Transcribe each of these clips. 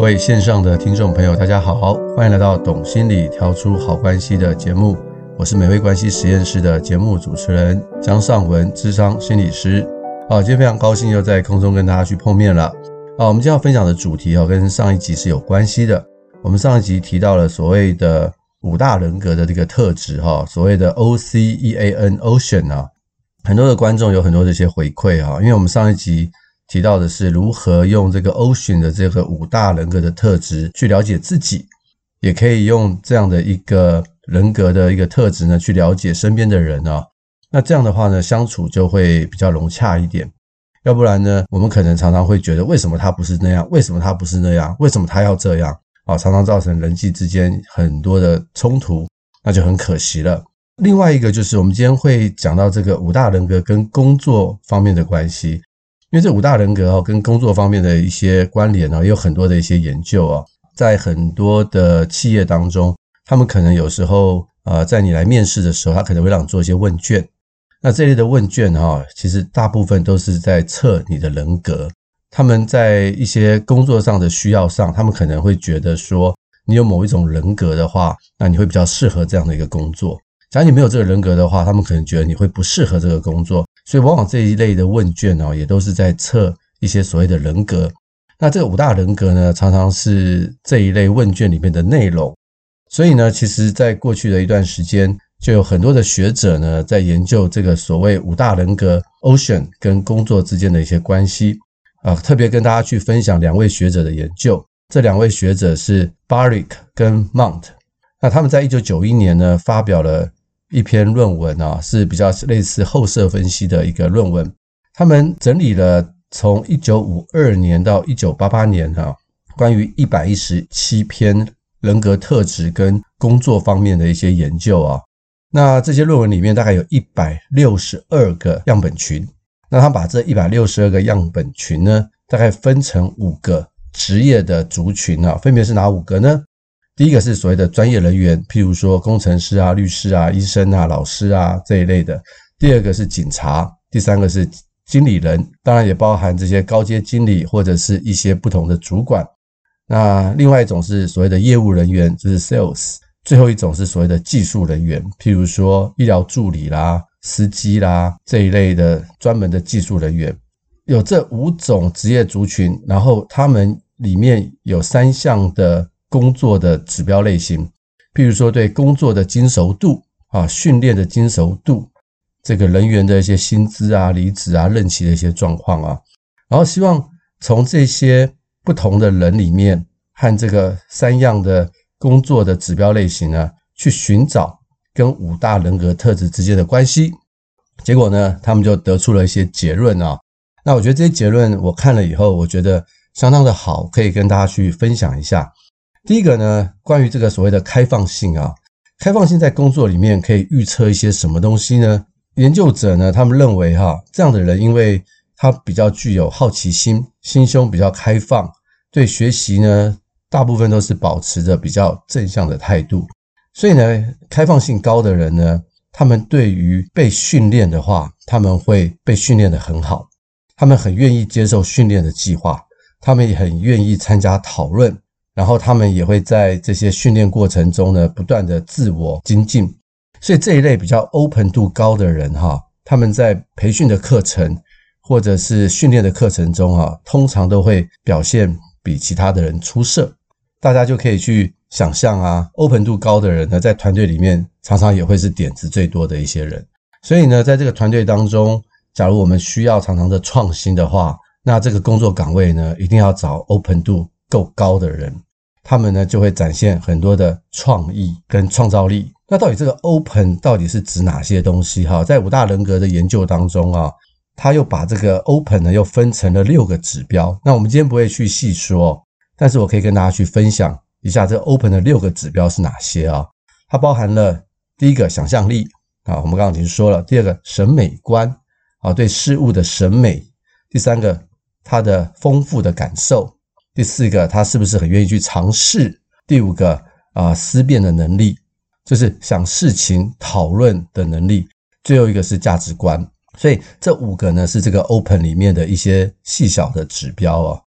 各位线上的听众朋友，大家好，欢迎来到《懂心理调出好关系》的节目，我是美味关系实验室的节目主持人江尚文，智商心理师。好，今天非常高兴又在空中跟大家去碰面了。好，我们今天要分享的主题哦，跟上一集是有关系的。我们上一集提到了所谓的五大人格的这个特质哈，所谓的 O C E A N Ocean 啊，很多的观众有很多这些回馈哈，因为我们上一集。提到的是如何用这个 Ocean 的这个五大人格的特质去了解自己，也可以用这样的一个人格的一个特质呢去了解身边的人啊。那这样的话呢，相处就会比较融洽一点。要不然呢，我们可能常常会觉得为什么他不是那样？为什么他不是那样？为什么他要这样？啊，常常造成人际之间很多的冲突，那就很可惜了。另外一个就是我们今天会讲到这个五大人格跟工作方面的关系。因为这五大人格哦，跟工作方面的一些关联也有很多的一些研究啊，在很多的企业当中，他们可能有时候呃，在你来面试的时候，他可能会让你做一些问卷。那这类的问卷哈，其实大部分都是在测你的人格。他们在一些工作上的需要上，他们可能会觉得说，你有某一种人格的话，那你会比较适合这样的一个工作。假如你没有这个人格的话，他们可能觉得你会不适合这个工作。所以，往往这一类的问卷哦，也都是在测一些所谓的人格。那这个五大人格呢，常常是这一类问卷里面的内容。所以呢，其实在过去的一段时间，就有很多的学者呢，在研究这个所谓五大人格 Ocean 跟工作之间的一些关系啊。特别跟大家去分享两位学者的研究。这两位学者是 Barick 跟 Mount。那他们在一九九一年呢，发表了。一篇论文啊，是比较类似后设分析的一个论文。他们整理了从一九五二年到一九八八年啊，关于一百一十七篇人格特质跟工作方面的一些研究啊。那这些论文里面大概有一百六十二个样本群。那他把这一百六十二个样本群呢，大概分成五个职业的族群啊，分别是哪五个呢？第一个是所谓的专业人员，譬如说工程师啊、律师啊、医生啊、老师啊这一类的。第二个是警察，第三个是经理人，当然也包含这些高阶经理或者是一些不同的主管。那另外一种是所谓的业务人员，就是 sales。最后一种是所谓的技术人员，譬如说医疗助理啦、司机啦这一类的专门的技术人员。有这五种职业族群，然后他们里面有三项的。工作的指标类型，譬如说对工作的精熟度啊，训练的精熟度，这个人员的一些薪资啊、离职啊、任期的一些状况啊，然后希望从这些不同的人里面和这个三样的工作的指标类型呢，去寻找跟五大人格特质之间的关系。结果呢，他们就得出了一些结论啊。那我觉得这些结论我看了以后，我觉得相当的好，可以跟大家去分享一下。第一个呢，关于这个所谓的开放性啊，开放性在工作里面可以预测一些什么东西呢？研究者呢，他们认为哈，这样的人因为他比较具有好奇心，心胸比较开放，对学习呢，大部分都是保持着比较正向的态度，所以呢，开放性高的人呢，他们对于被训练的话，他们会被训练得很好，他们很愿意接受训练的计划，他们也很愿意参加讨论。然后他们也会在这些训练过程中呢，不断的自我精进。所以这一类比较 open 度高的人哈，他们在培训的课程或者是训练的课程中哈，通常都会表现比其他的人出色。大家就可以去想象啊，open 度高的人呢，在团队里面常常也会是点子最多的一些人。所以呢，在这个团队当中，假如我们需要常常的创新的话，那这个工作岗位呢，一定要找 open 度够高的人。他们呢就会展现很多的创意跟创造力。那到底这个 open 到底是指哪些东西？哈，在五大人格的研究当中啊，他又把这个 open 呢又分成了六个指标。那我们今天不会去细说，但是我可以跟大家去分享一下这 open 的六个指标是哪些啊？它包含了第一个想象力啊，我们刚刚已经说了；第二个审美观啊，对事物的审美；第三个他的丰富的感受。第四个，他是不是很愿意去尝试？第五个啊，思辨的能力，就是想事情讨论的能力。最后一个是价值观。所以这五个呢，是这个 Open 里面的一些细小的指标哦。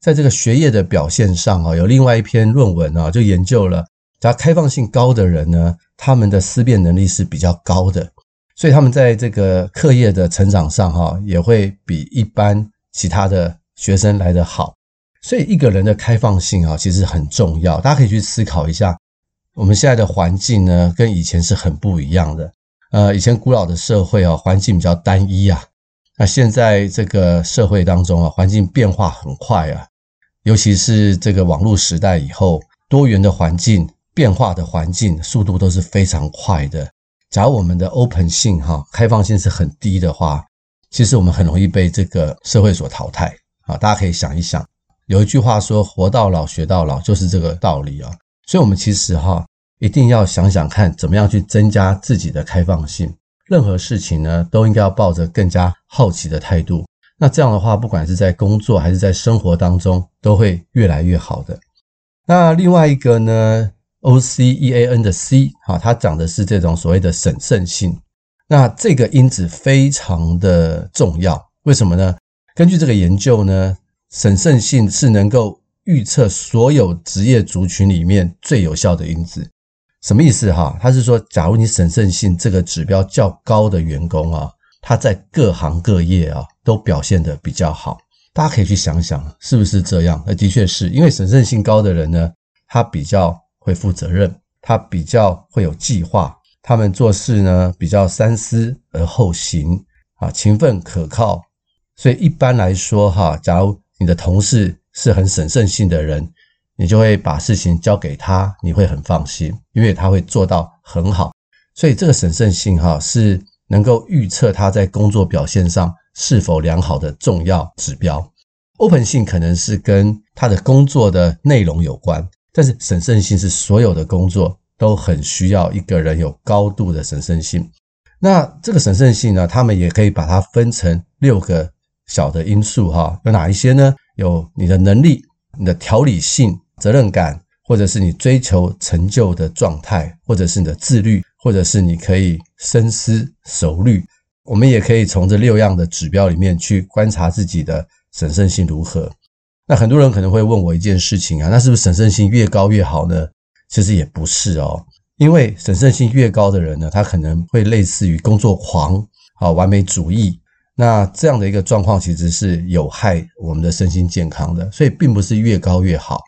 在这个学业的表现上啊，有另外一篇论文啊，就研究了，只要开放性高的人呢，他们的思辨能力是比较高的，所以他们在这个课业的成长上哈，也会比一般其他的学生来得好。所以一个人的开放性啊，其实很重要。大家可以去思考一下，我们现在的环境呢，跟以前是很不一样的。呃，以前古老的社会啊，环境比较单一啊。那现在这个社会当中啊，环境变化很快啊。尤其是这个网络时代以后，多元的环境、变化的环境，速度都是非常快的。假如我们的 open 性哈，开放性是很低的话，其实我们很容易被这个社会所淘汰啊。大家可以想一想。有一句话说“活到老，学到老”，就是这个道理啊。所以，我们其实哈，一定要想想看，怎么样去增加自己的开放性。任何事情呢，都应该要抱着更加好奇的态度。那这样的话，不管是在工作还是在生活当中，都会越来越好的。那另外一个呢，O C E A N 的 C 哈，它讲的是这种所谓的审慎性。那这个因子非常的重要，为什么呢？根据这个研究呢。审慎性是能够预测所有职业族群里面最有效的因子，什么意思哈？他是说，假如你审慎性这个指标较高的员工啊，他在各行各业啊都表现得比较好。大家可以去想想，是不是这样？那的确是因为审慎性高的人呢，他比较会负责任，他比较会有计划，他们做事呢比较三思而后行啊，勤奋可靠。所以一般来说哈，假如你的同事是很审慎性的人，你就会把事情交给他，你会很放心，因为他会做到很好。所以这个审慎性哈是能够预测他在工作表现上是否良好的重要指标。Open 性可能是跟他的工作的内容有关，但是审慎性是所有的工作都很需要一个人有高度的审慎性。那这个审慎性呢，他们也可以把它分成六个。小的因素哈，有哪一些呢？有你的能力、你的条理性、责任感，或者是你追求成就的状态，或者是你的自律，或者是你可以深思熟虑。我们也可以从这六样的指标里面去观察自己的审慎性如何。那很多人可能会问我一件事情啊，那是不是审慎性越高越好呢？其实也不是哦，因为审慎性越高的人呢，他可能会类似于工作狂啊，完美主义。那这样的一个状况其实是有害我们的身心健康的，所以并不是越高越好。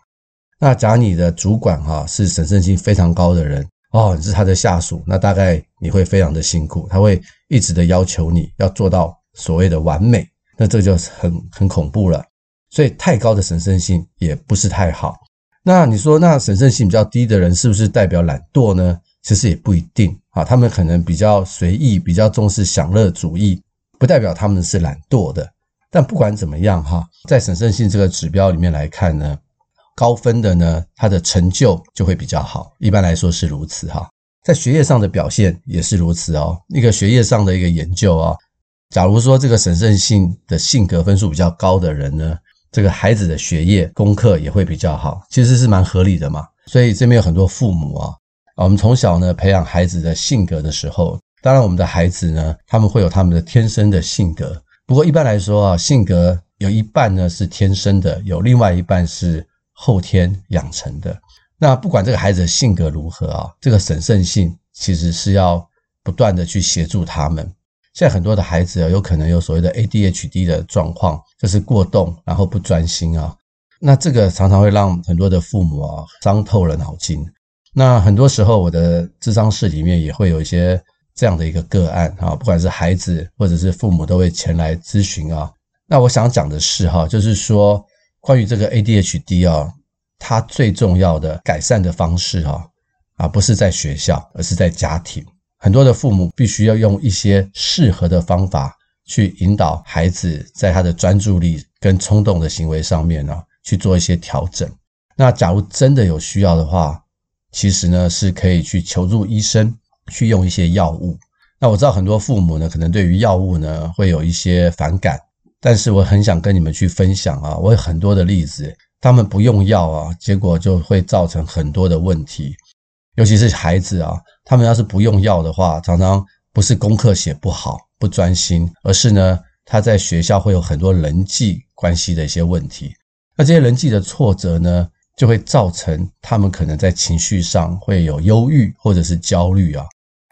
那假如你的主管哈是审慎性非常高的人哦，你是他的下属，那大概你会非常的辛苦，他会一直的要求你要做到所谓的完美，那这就很很恐怖了。所以太高的审慎性也不是太好。那你说那审慎性比较低的人是不是代表懒惰呢？其实也不一定啊，他们可能比较随意，比较重视享乐主义。不代表他们是懒惰的，但不管怎么样哈，在审慎性这个指标里面来看呢，高分的呢，他的成就就会比较好，一般来说是如此哈。在学业上的表现也是如此哦。一个学业上的一个研究啊，假如说这个审慎性的性格分数比较高的人呢，这个孩子的学业功课也会比较好，其实是蛮合理的嘛。所以这边有很多父母啊，我们从小呢培养孩子的性格的时候。当然，我们的孩子呢，他们会有他们的天生的性格。不过一般来说啊，性格有一半呢是天生的，有另外一半是后天养成的。那不管这个孩子的性格如何啊，这个审慎性其实是要不断的去协助他们。现在很多的孩子啊，有可能有所谓的 ADHD 的状况，就是过动，然后不专心啊。那这个常常会让很多的父母啊伤透了脑筋。那很多时候，我的智商室里面也会有一些。这样的一个个案啊，不管是孩子或者是父母，都会前来咨询啊。那我想讲的是哈，就是说关于这个 ADHD 啊，它最重要的改善的方式啊，啊，不是在学校，而是在家庭。很多的父母必须要用一些适合的方法去引导孩子，在他的专注力跟冲动的行为上面呢，去做一些调整。那假如真的有需要的话，其实呢是可以去求助医生，去用一些药物。那我知道很多父母呢，可能对于药物呢会有一些反感，但是我很想跟你们去分享啊，我有很多的例子，他们不用药啊，结果就会造成很多的问题，尤其是孩子啊，他们要是不用药的话，常常不是功课写不好、不专心，而是呢他在学校会有很多人际关系的一些问题，那这些人际的挫折呢，就会造成他们可能在情绪上会有忧郁或者是焦虑啊。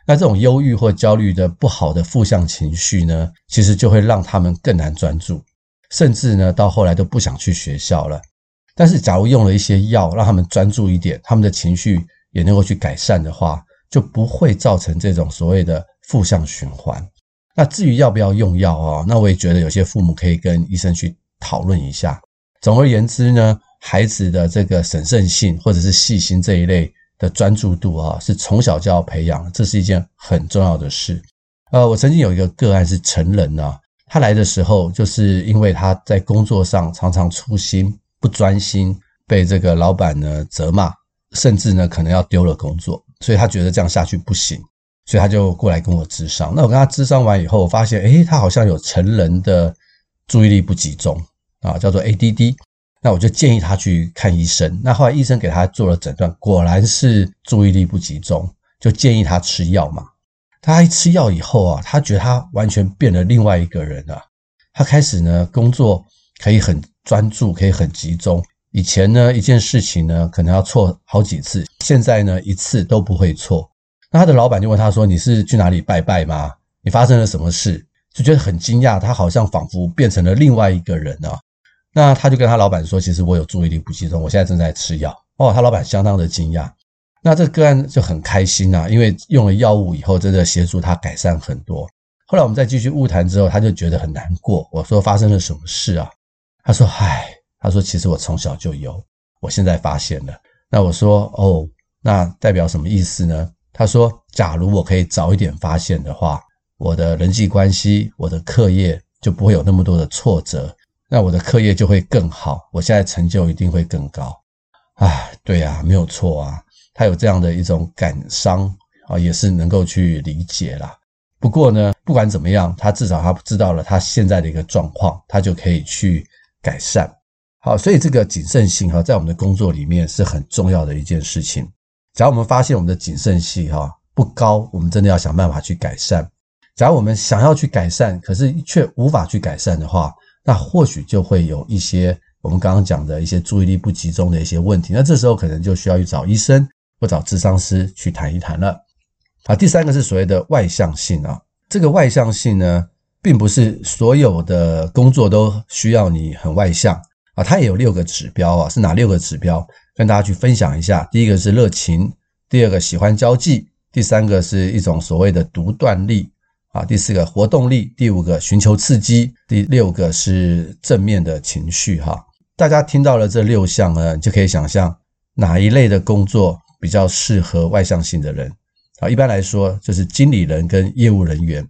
那这种忧郁或焦虑的不好的负向情绪呢，其实就会让他们更难专注，甚至呢到后来都不想去学校了。但是假如用了一些药，让他们专注一点，他们的情绪也能够去改善的话，就不会造成这种所谓的负向循环。那至于要不要用药啊，那我也觉得有些父母可以跟医生去讨论一下。总而言之呢，孩子的这个审慎性或者是细心这一类。的专注度啊，是从小就要培养，这是一件很重要的事。呃，我曾经有一个个案是成人啊，他来的时候就是因为他在工作上常常粗心不专心，被这个老板呢责骂，甚至呢可能要丢了工作，所以他觉得这样下去不行，所以他就过来跟我咨商。那我跟他咨商完以后，我发现，诶，他好像有成人的注意力不集中啊，叫做 ADD。那我就建议他去看医生。那后来医生给他做了诊断，果然是注意力不集中，就建议他吃药嘛。他一吃药以后啊，他觉得他完全变了另外一个人啊。他开始呢工作可以很专注，可以很集中。以前呢一件事情呢可能要错好几次，现在呢一次都不会错。那他的老板就问他说：“你是去哪里拜拜吗？你发生了什么事？”就觉得很惊讶，他好像仿佛变成了另外一个人啊。那他就跟他老板说：“其实我有注意力不集中，我现在正在吃药。”哦，他老板相当的惊讶。那这个案就很开心啊，因为用了药物以后，真的协助他改善很多。后来我们再继续晤谈之后，他就觉得很难过。我说：“发生了什么事啊？”他说：“唉，他说其实我从小就有，我现在发现了。”那我说：“哦，那代表什么意思呢？”他说：“假如我可以早一点发现的话，我的人际关系、我的课业就不会有那么多的挫折。”那我的课业就会更好，我现在成就一定会更高。唉，对呀，没有错啊。他有这样的一种感伤啊，也是能够去理解啦。不过呢，不管怎么样，他至少他知道了他现在的一个状况，他就可以去改善。好，所以这个谨慎性哈，在我们的工作里面是很重要的一件事情。假如我们发现我们的谨慎性哈不高，我们真的要想办法去改善。假如我们想要去改善，可是却无法去改善的话，那或许就会有一些我们刚刚讲的一些注意力不集中的一些问题，那这时候可能就需要去找医生或找咨商师去谈一谈了。好，第三个是所谓的外向性啊，这个外向性呢，并不是所有的工作都需要你很外向啊，它也有六个指标啊，是哪六个指标？跟大家去分享一下。第一个是热情，第二个喜欢交际，第三个是一种所谓的独断力。啊，第四个活动力，第五个寻求刺激，第六个是正面的情绪。哈，大家听到了这六项呢，就可以想象哪一类的工作比较适合外向性的人。啊，一般来说就是经理人跟业务人员，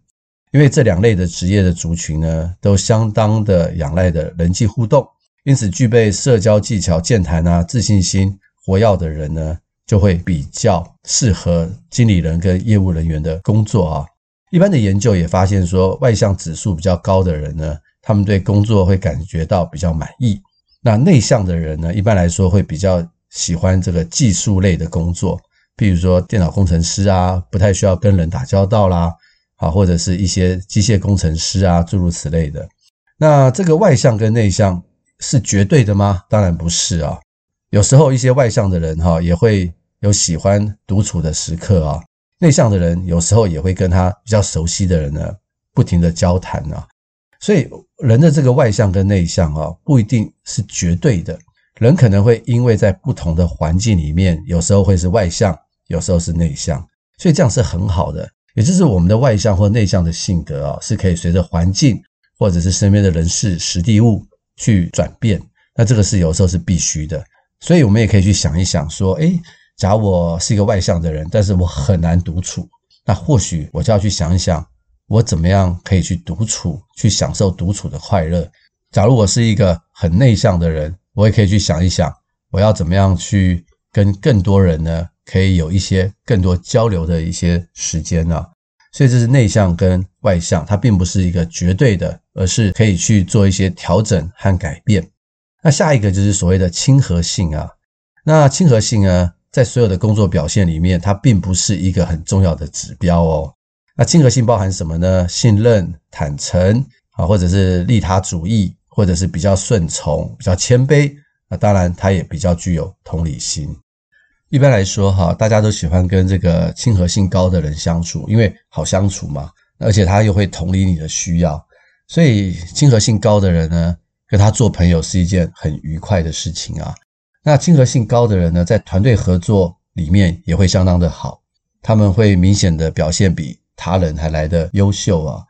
因为这两类的职业的族群呢，都相当的仰赖的人际互动，因此具备社交技巧、健谈啊、自信心、活跃的人呢，就会比较适合经理人跟业务人员的工作啊。一般的研究也发现说，外向指数比较高的人呢，他们对工作会感觉到比较满意。那内向的人呢，一般来说会比较喜欢这个技术类的工作，比如说电脑工程师啊，不太需要跟人打交道啦，啊，或者是一些机械工程师啊，诸如此类的。那这个外向跟内向是绝对的吗？当然不是啊。有时候一些外向的人哈，也会有喜欢独处的时刻啊。内向的人有时候也会跟他比较熟悉的人呢，不停的交谈啊，所以人的这个外向跟内向啊，不一定是绝对的。人可能会因为在不同的环境里面，有时候会是外向，有时候是内向，所以这样是很好的。也就是我们的外向或内向的性格啊，是可以随着环境或者是身边的人事、时地物去转变。那这个是有时候是必须的。所以我们也可以去想一想，说，诶，假如我是一个外向的人，但是我很难独处，那或许我就要去想一想，我怎么样可以去独处，去享受独处的快乐。假如我是一个很内向的人，我也可以去想一想，我要怎么样去跟更多人呢，可以有一些更多交流的一些时间呢？所以这是内向跟外向，它并不是一个绝对的，而是可以去做一些调整和改变。那下一个就是所谓的亲和性啊。那亲和性呢，在所有的工作表现里面，它并不是一个很重要的指标哦。那亲和性包含什么呢？信任、坦诚啊，或者是利他主义，或者是比较顺从、比较谦卑。那当然，它也比较具有同理心。一般来说，哈，大家都喜欢跟这个亲和性高的人相处，因为好相处嘛，而且他又会同理你的需要，所以亲和性高的人呢，跟他做朋友是一件很愉快的事情啊。那亲和性高的人呢，在团队合作里面也会相当的好，他们会明显的表现比他人还来得优秀啊。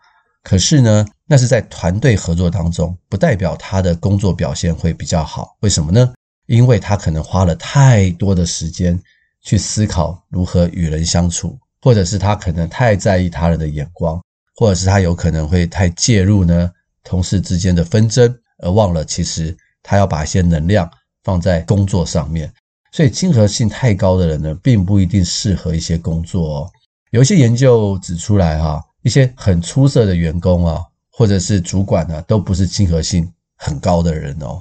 可是呢，那是在团队合作当中，不代表他的工作表现会比较好。为什么呢？因为他可能花了太多的时间去思考如何与人相处，或者是他可能太在意他人的眼光，或者是他有可能会太介入呢同事之间的纷争，而忘了其实他要把一些能量放在工作上面。所以亲和性太高的人呢，并不一定适合一些工作哦。有一些研究指出来哈，一些很出色的员工啊，或者是主管呢，都不是亲和性很高的人哦。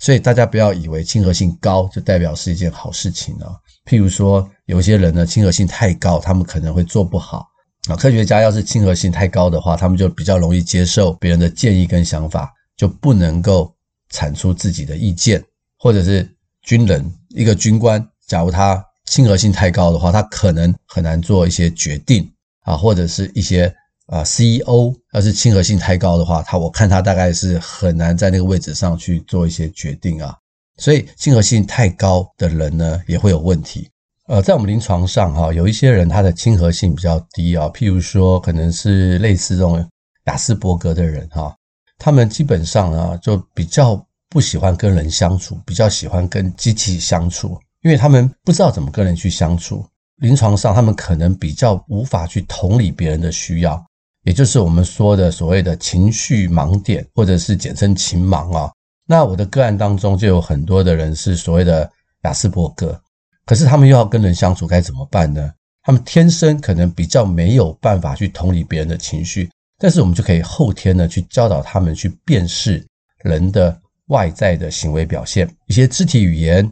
所以大家不要以为亲和性高就代表是一件好事情哦。譬如说，有些人呢，亲和性太高，他们可能会做不好啊。科学家要是亲和性太高的话，他们就比较容易接受别人的建议跟想法，就不能够产出自己的意见。或者是军人，一个军官，假如他亲和性太高的话，他可能很难做一些决定啊，或者是一些。啊，CEO 要是亲和性太高的话，他我看他大概是很难在那个位置上去做一些决定啊。所以亲和性太高的人呢，也会有问题。呃，在我们临床上哈，有一些人他的亲和性比较低啊，譬如说可能是类似这种亚斯伯格的人哈，他们基本上啊就比较不喜欢跟人相处，比较喜欢跟机器相处，因为他们不知道怎么跟人去相处。临床上他们可能比较无法去同理别人的需要。也就是我们说的所谓的情绪盲点，或者是简称情盲啊。那我的个案当中就有很多的人是所谓的亚斯伯格，可是他们又要跟人相处，该怎么办呢？他们天生可能比较没有办法去同理别人的情绪，但是我们就可以后天呢去教导他们去辨识人的外在的行为表现，一些肢体语言，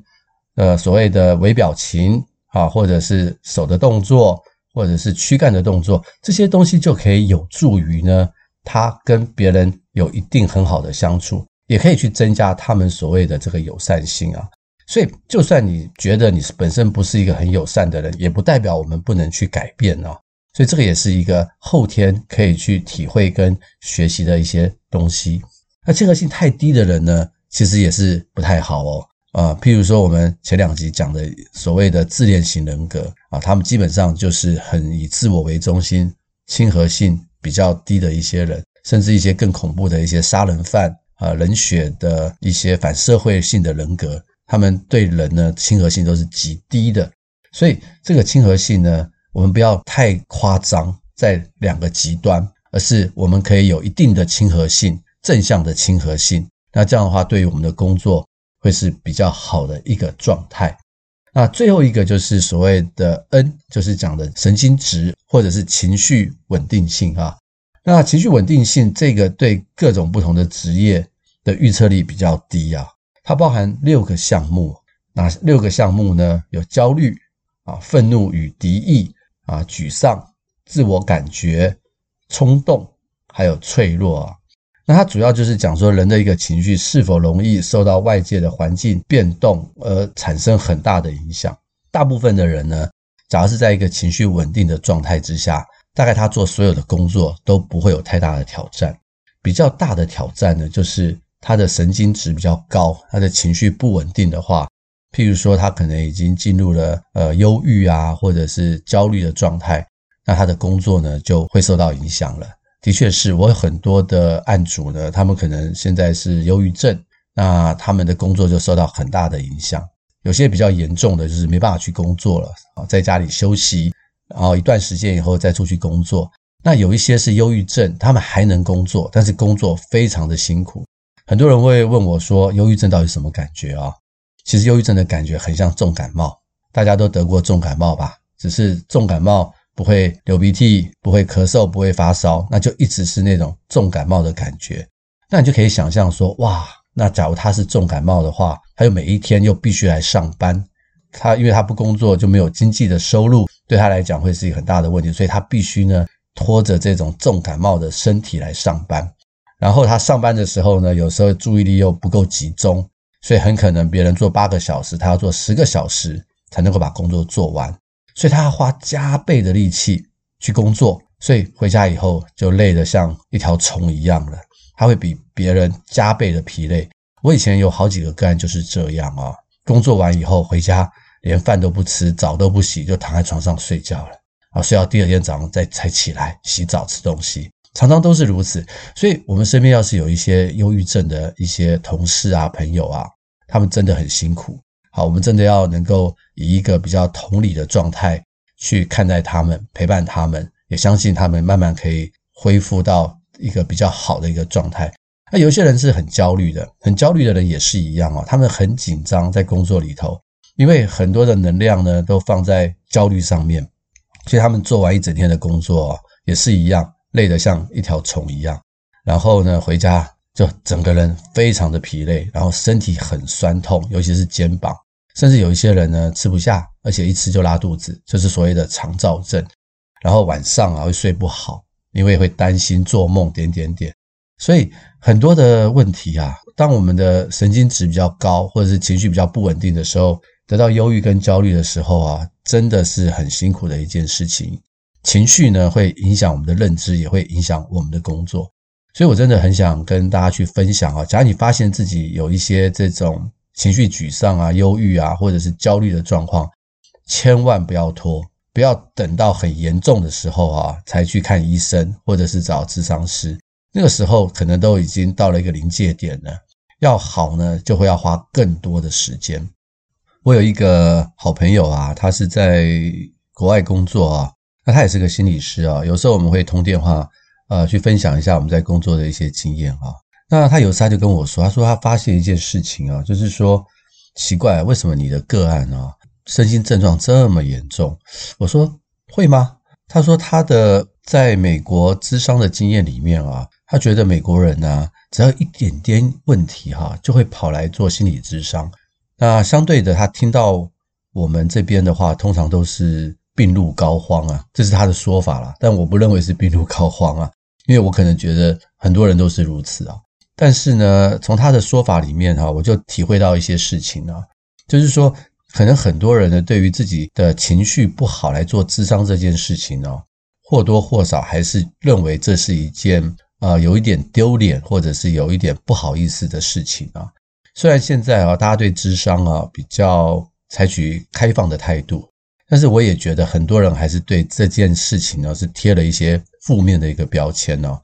呃，所谓的微表情啊，或者是手的动作。或者是躯干的动作，这些东西就可以有助于呢，他跟别人有一定很好的相处，也可以去增加他们所谓的这个友善性啊。所以，就算你觉得你本身不是一个很友善的人，也不代表我们不能去改变哦。所以，这个也是一个后天可以去体会跟学习的一些东西。那亲和性太低的人呢，其实也是不太好哦。啊，譬如说我们前两集讲的所谓的自恋型人格啊，他们基本上就是很以自我为中心、亲和性比较低的一些人，甚至一些更恐怖的一些杀人犯啊、冷血的一些反社会性的人格，他们对人呢亲和性都是极低的。所以这个亲和性呢，我们不要太夸张在两个极端，而是我们可以有一定的亲和性，正向的亲和性。那这样的话，对于我们的工作，会是比较好的一个状态。那最后一个就是所谓的 N，就是讲的神经质或者是情绪稳定性啊。那情绪稳定性这个对各种不同的职业的预测力比较低啊。它包含六个项目，哪六个项目呢？有焦虑啊、愤怒与敌意啊、沮丧、自我感觉、冲动，还有脆弱啊。那它主要就是讲说，人的一个情绪是否容易受到外界的环境变动而产生很大的影响。大部分的人呢，假如是在一个情绪稳定的状态之下，大概他做所有的工作都不会有太大的挑战。比较大的挑战呢，就是他的神经质比较高，他的情绪不稳定的话，譬如说他可能已经进入了呃忧郁啊，或者是焦虑的状态，那他的工作呢就会受到影响了。的确是我有很多的案主呢，他们可能现在是忧郁症，那他们的工作就受到很大的影响。有些比较严重的就是没办法去工作了啊，在家里休息，然后一段时间以后再出去工作。那有一些是忧郁症，他们还能工作，但是工作非常的辛苦。很多人会问我说，忧郁症到底什么感觉啊？其实忧郁症的感觉很像重感冒，大家都得过重感冒吧？只是重感冒不会流鼻涕，不会咳嗽，不会发烧，那就一直是那种重感冒的感觉。那你就可以想象说，哇，那假如他是重感冒的话，他又每一天又必须来上班，他因为他不工作就没有经济的收入，对他来讲会是一个很大的问题，所以他必须呢。拖着这种重感冒的身体来上班，然后他上班的时候呢，有时候注意力又不够集中，所以很可能别人做八个小时，他要做十个小时才能够把工作做完，所以他要花加倍的力气去工作，所以回家以后就累得像一条虫一样了，他会比别人加倍的疲累。我以前有好几个个案就是这样啊，工作完以后回家连饭都不吃，澡都不洗，就躺在床上睡觉了。啊，睡到第二天早上再才起来洗澡吃东西，常常都是如此。所以，我们身边要是有一些忧郁症的一些同事啊、朋友啊，他们真的很辛苦。好，我们真的要能够以一个比较同理的状态去看待他们，陪伴他们，也相信他们慢慢可以恢复到一个比较好的一个状态。那有些人是很焦虑的，很焦虑的人也是一样啊，他们很紧张在工作里头，因为很多的能量呢都放在焦虑上面。所以他们做完一整天的工作也是一样，累得像一条虫一样。然后呢，回家就整个人非常的疲累，然后身体很酸痛，尤其是肩膀，甚至有一些人呢吃不下，而且一吃就拉肚子，就是所谓的肠燥症。然后晚上啊会睡不好，因为会担心做梦点点点。所以很多的问题啊，当我们的神经质比较高，或者是情绪比较不稳定的时候，得到忧郁跟焦虑的时候啊。真的是很辛苦的一件事情，情绪呢会影响我们的认知，也会影响我们的工作。所以我真的很想跟大家去分享啊，假如你发现自己有一些这种情绪沮丧啊、忧郁啊，或者是焦虑的状况，千万不要拖，不要等到很严重的时候啊才去看医生，或者是找咨商师。那个时候可能都已经到了一个临界点了，要好呢就会要花更多的时间。我有一个好朋友啊，他是在国外工作啊，那他也是个心理师啊。有时候我们会通电话，呃，去分享一下我们在工作的一些经验啊。那他有时他就跟我说，他说他发现一件事情啊，就是说奇怪，为什么你的个案啊，身心症状这么严重？我说会吗？他说他的在美国咨商的经验里面啊，他觉得美国人呢，只要一点点问题哈，就会跑来做心理咨商。那相对的，他听到我们这边的话，通常都是病入膏肓啊，这是他的说法啦。但我不认为是病入膏肓啊，因为我可能觉得很多人都是如此啊。但是呢，从他的说法里面哈，我就体会到一些事情啊，就是说，可能很多人呢，对于自己的情绪不好来做咨商这件事情呢，或多或少还是认为这是一件啊，有一点丢脸，或者是有一点不好意思的事情啊。虽然现在啊，大家对咨商啊比较采取开放的态度，但是我也觉得很多人还是对这件事情呢是贴了一些负面的一个标签呢。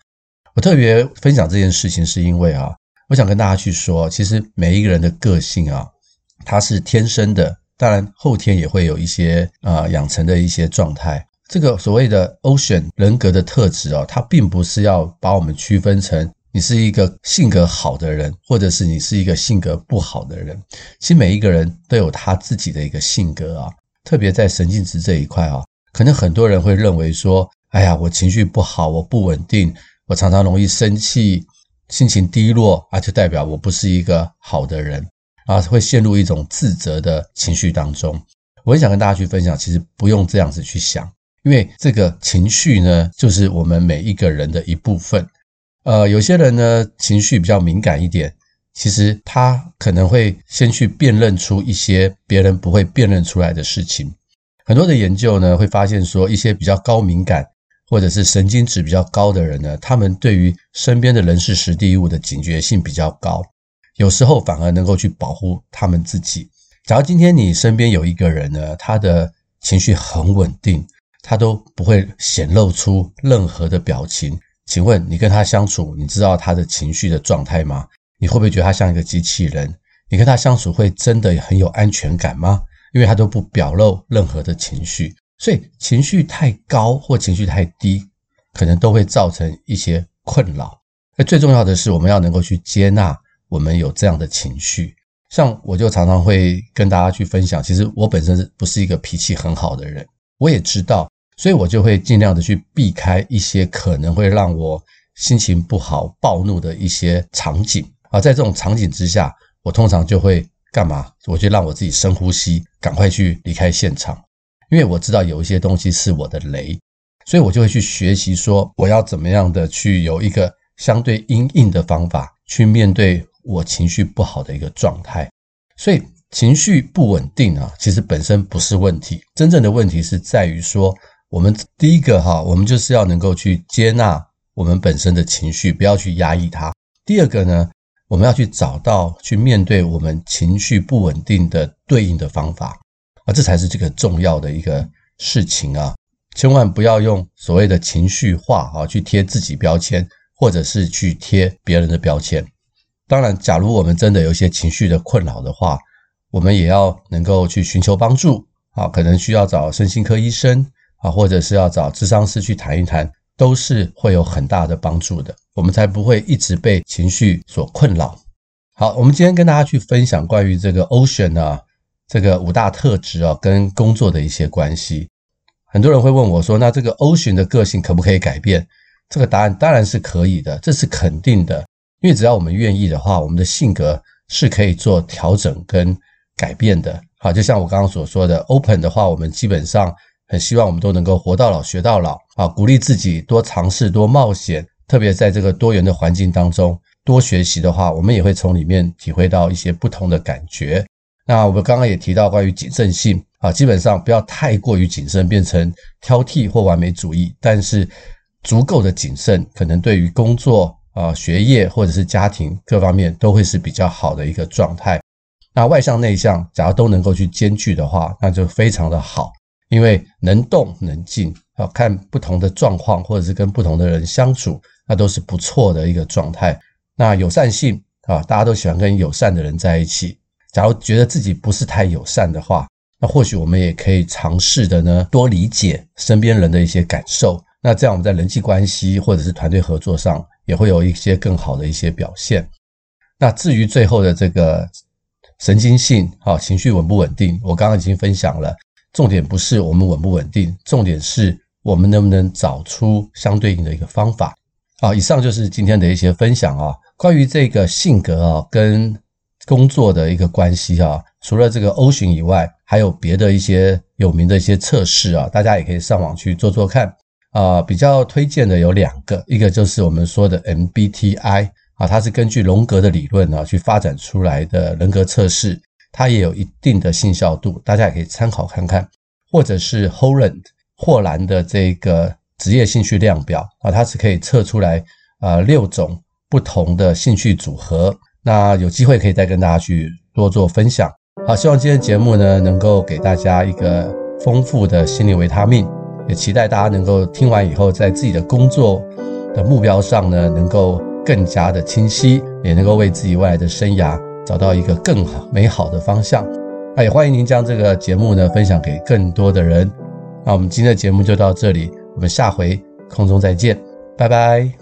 我特别分享这件事情，是因为啊，我想跟大家去说，其实每一个人的个性啊，他是天生的，当然后天也会有一些啊养成的一些状态。这个所谓的 Ocean 人格的特质啊，它并不是要把我们区分成。你是一个性格好的人，或者是你是一个性格不好的人。其实每一个人都有他自己的一个性格啊，特别在神经质这一块啊，可能很多人会认为说，哎呀，我情绪不好，我不稳定，我常常容易生气，心情低落啊，就代表我不是一个好的人啊，会陷入一种自责的情绪当中。我很想跟大家去分享，其实不用这样子去想，因为这个情绪呢，就是我们每一个人的一部分。呃，有些人呢，情绪比较敏感一点，其实他可能会先去辨认出一些别人不会辨认出来的事情。很多的研究呢，会发现说，一些比较高敏感或者是神经质比较高的人呢，他们对于身边的人事时地物的警觉性比较高，有时候反而能够去保护他们自己。假如今天你身边有一个人呢，他的情绪很稳定，他都不会显露出任何的表情。请问你跟他相处，你知道他的情绪的状态吗？你会不会觉得他像一个机器人？你跟他相处会真的很有安全感吗？因为他都不表露任何的情绪，所以情绪太高或情绪太低，可能都会造成一些困扰。那最重要的是，我们要能够去接纳我们有这样的情绪。像我就常常会跟大家去分享，其实我本身不是一个脾气很好的人，我也知道，所以我就会尽量的去避开一些可能会让我心情不好、暴怒的一些场景。而在这种场景之下，我通常就会干嘛？我就让我自己深呼吸，赶快去离开现场，因为我知道有一些东西是我的雷，所以我就会去学习说，我要怎么样的去有一个相对因应的方法去面对。我情绪不好的一个状态，所以情绪不稳定啊，其实本身不是问题，真正的问题是在于说，我们第一个哈，我们就是要能够去接纳我们本身的情绪，不要去压抑它。第二个呢，我们要去找到去面对我们情绪不稳定的对应的方法啊，这才是这个重要的一个事情啊，千万不要用所谓的情绪化啊去贴自己标签，或者是去贴别人的标签。当然，假如我们真的有一些情绪的困扰的话，我们也要能够去寻求帮助啊，可能需要找身心科医生啊，或者是要找咨商师去谈一谈，都是会有很大的帮助的，我们才不会一直被情绪所困扰。好，我们今天跟大家去分享关于这个 Ocean 啊，这个五大特质啊，跟工作的一些关系。很多人会问我说，那这个 Ocean 的个性可不可以改变？这个答案当然是可以的，这是肯定的。因为只要我们愿意的话，我们的性格是可以做调整跟改变的。好，就像我刚刚所说的，open 的话，我们基本上很希望我们都能够活到老学到老。啊，鼓励自己多尝试多冒险，特别在这个多元的环境当中多学习的话，我们也会从里面体会到一些不同的感觉。那我们刚刚也提到关于谨慎性啊，基本上不要太过于谨慎，变成挑剔或完美主义，但是足够的谨慎，可能对于工作。啊，学业或者是家庭各方面都会是比较好的一个状态。那外向内向，假如都能够去兼具的话，那就非常的好。因为能动能静，啊，看不同的状况，或者是跟不同的人相处，那都是不错的一个状态。那友善性啊，大家都喜欢跟友善的人在一起。假如觉得自己不是太友善的话，那或许我们也可以尝试的呢，多理解身边人的一些感受。那这样我们在人际关系或者是团队合作上，也会有一些更好的一些表现。那至于最后的这个神经性，好，情绪稳不稳定，我刚刚已经分享了。重点不是我们稳不稳定，重点是我们能不能找出相对应的一个方法。好，以上就是今天的一些分享啊。关于这个性格啊跟工作的一个关系啊，除了这个 Ocean 以外，还有别的一些有名的一些测试啊，大家也可以上网去做做看。啊、比较推荐的有两个，一个就是我们说的 MBTI 啊，它是根据荣格的理论啊去发展出来的人格测试，它也有一定的信效度，大家也可以参考看看。或者是 Holland 霍兰的这个职业兴趣量表啊，它是可以测出来啊六种不同的兴趣组合。那有机会可以再跟大家去多做分享。好，希望今天节目呢能够给大家一个丰富的心理维他命。也期待大家能够听完以后，在自己的工作的目标上呢，能够更加的清晰，也能够为自己未来的生涯找到一个更好美好的方向。那也欢迎您将这个节目呢分享给更多的人。那我们今天的节目就到这里，我们下回空中再见，拜拜。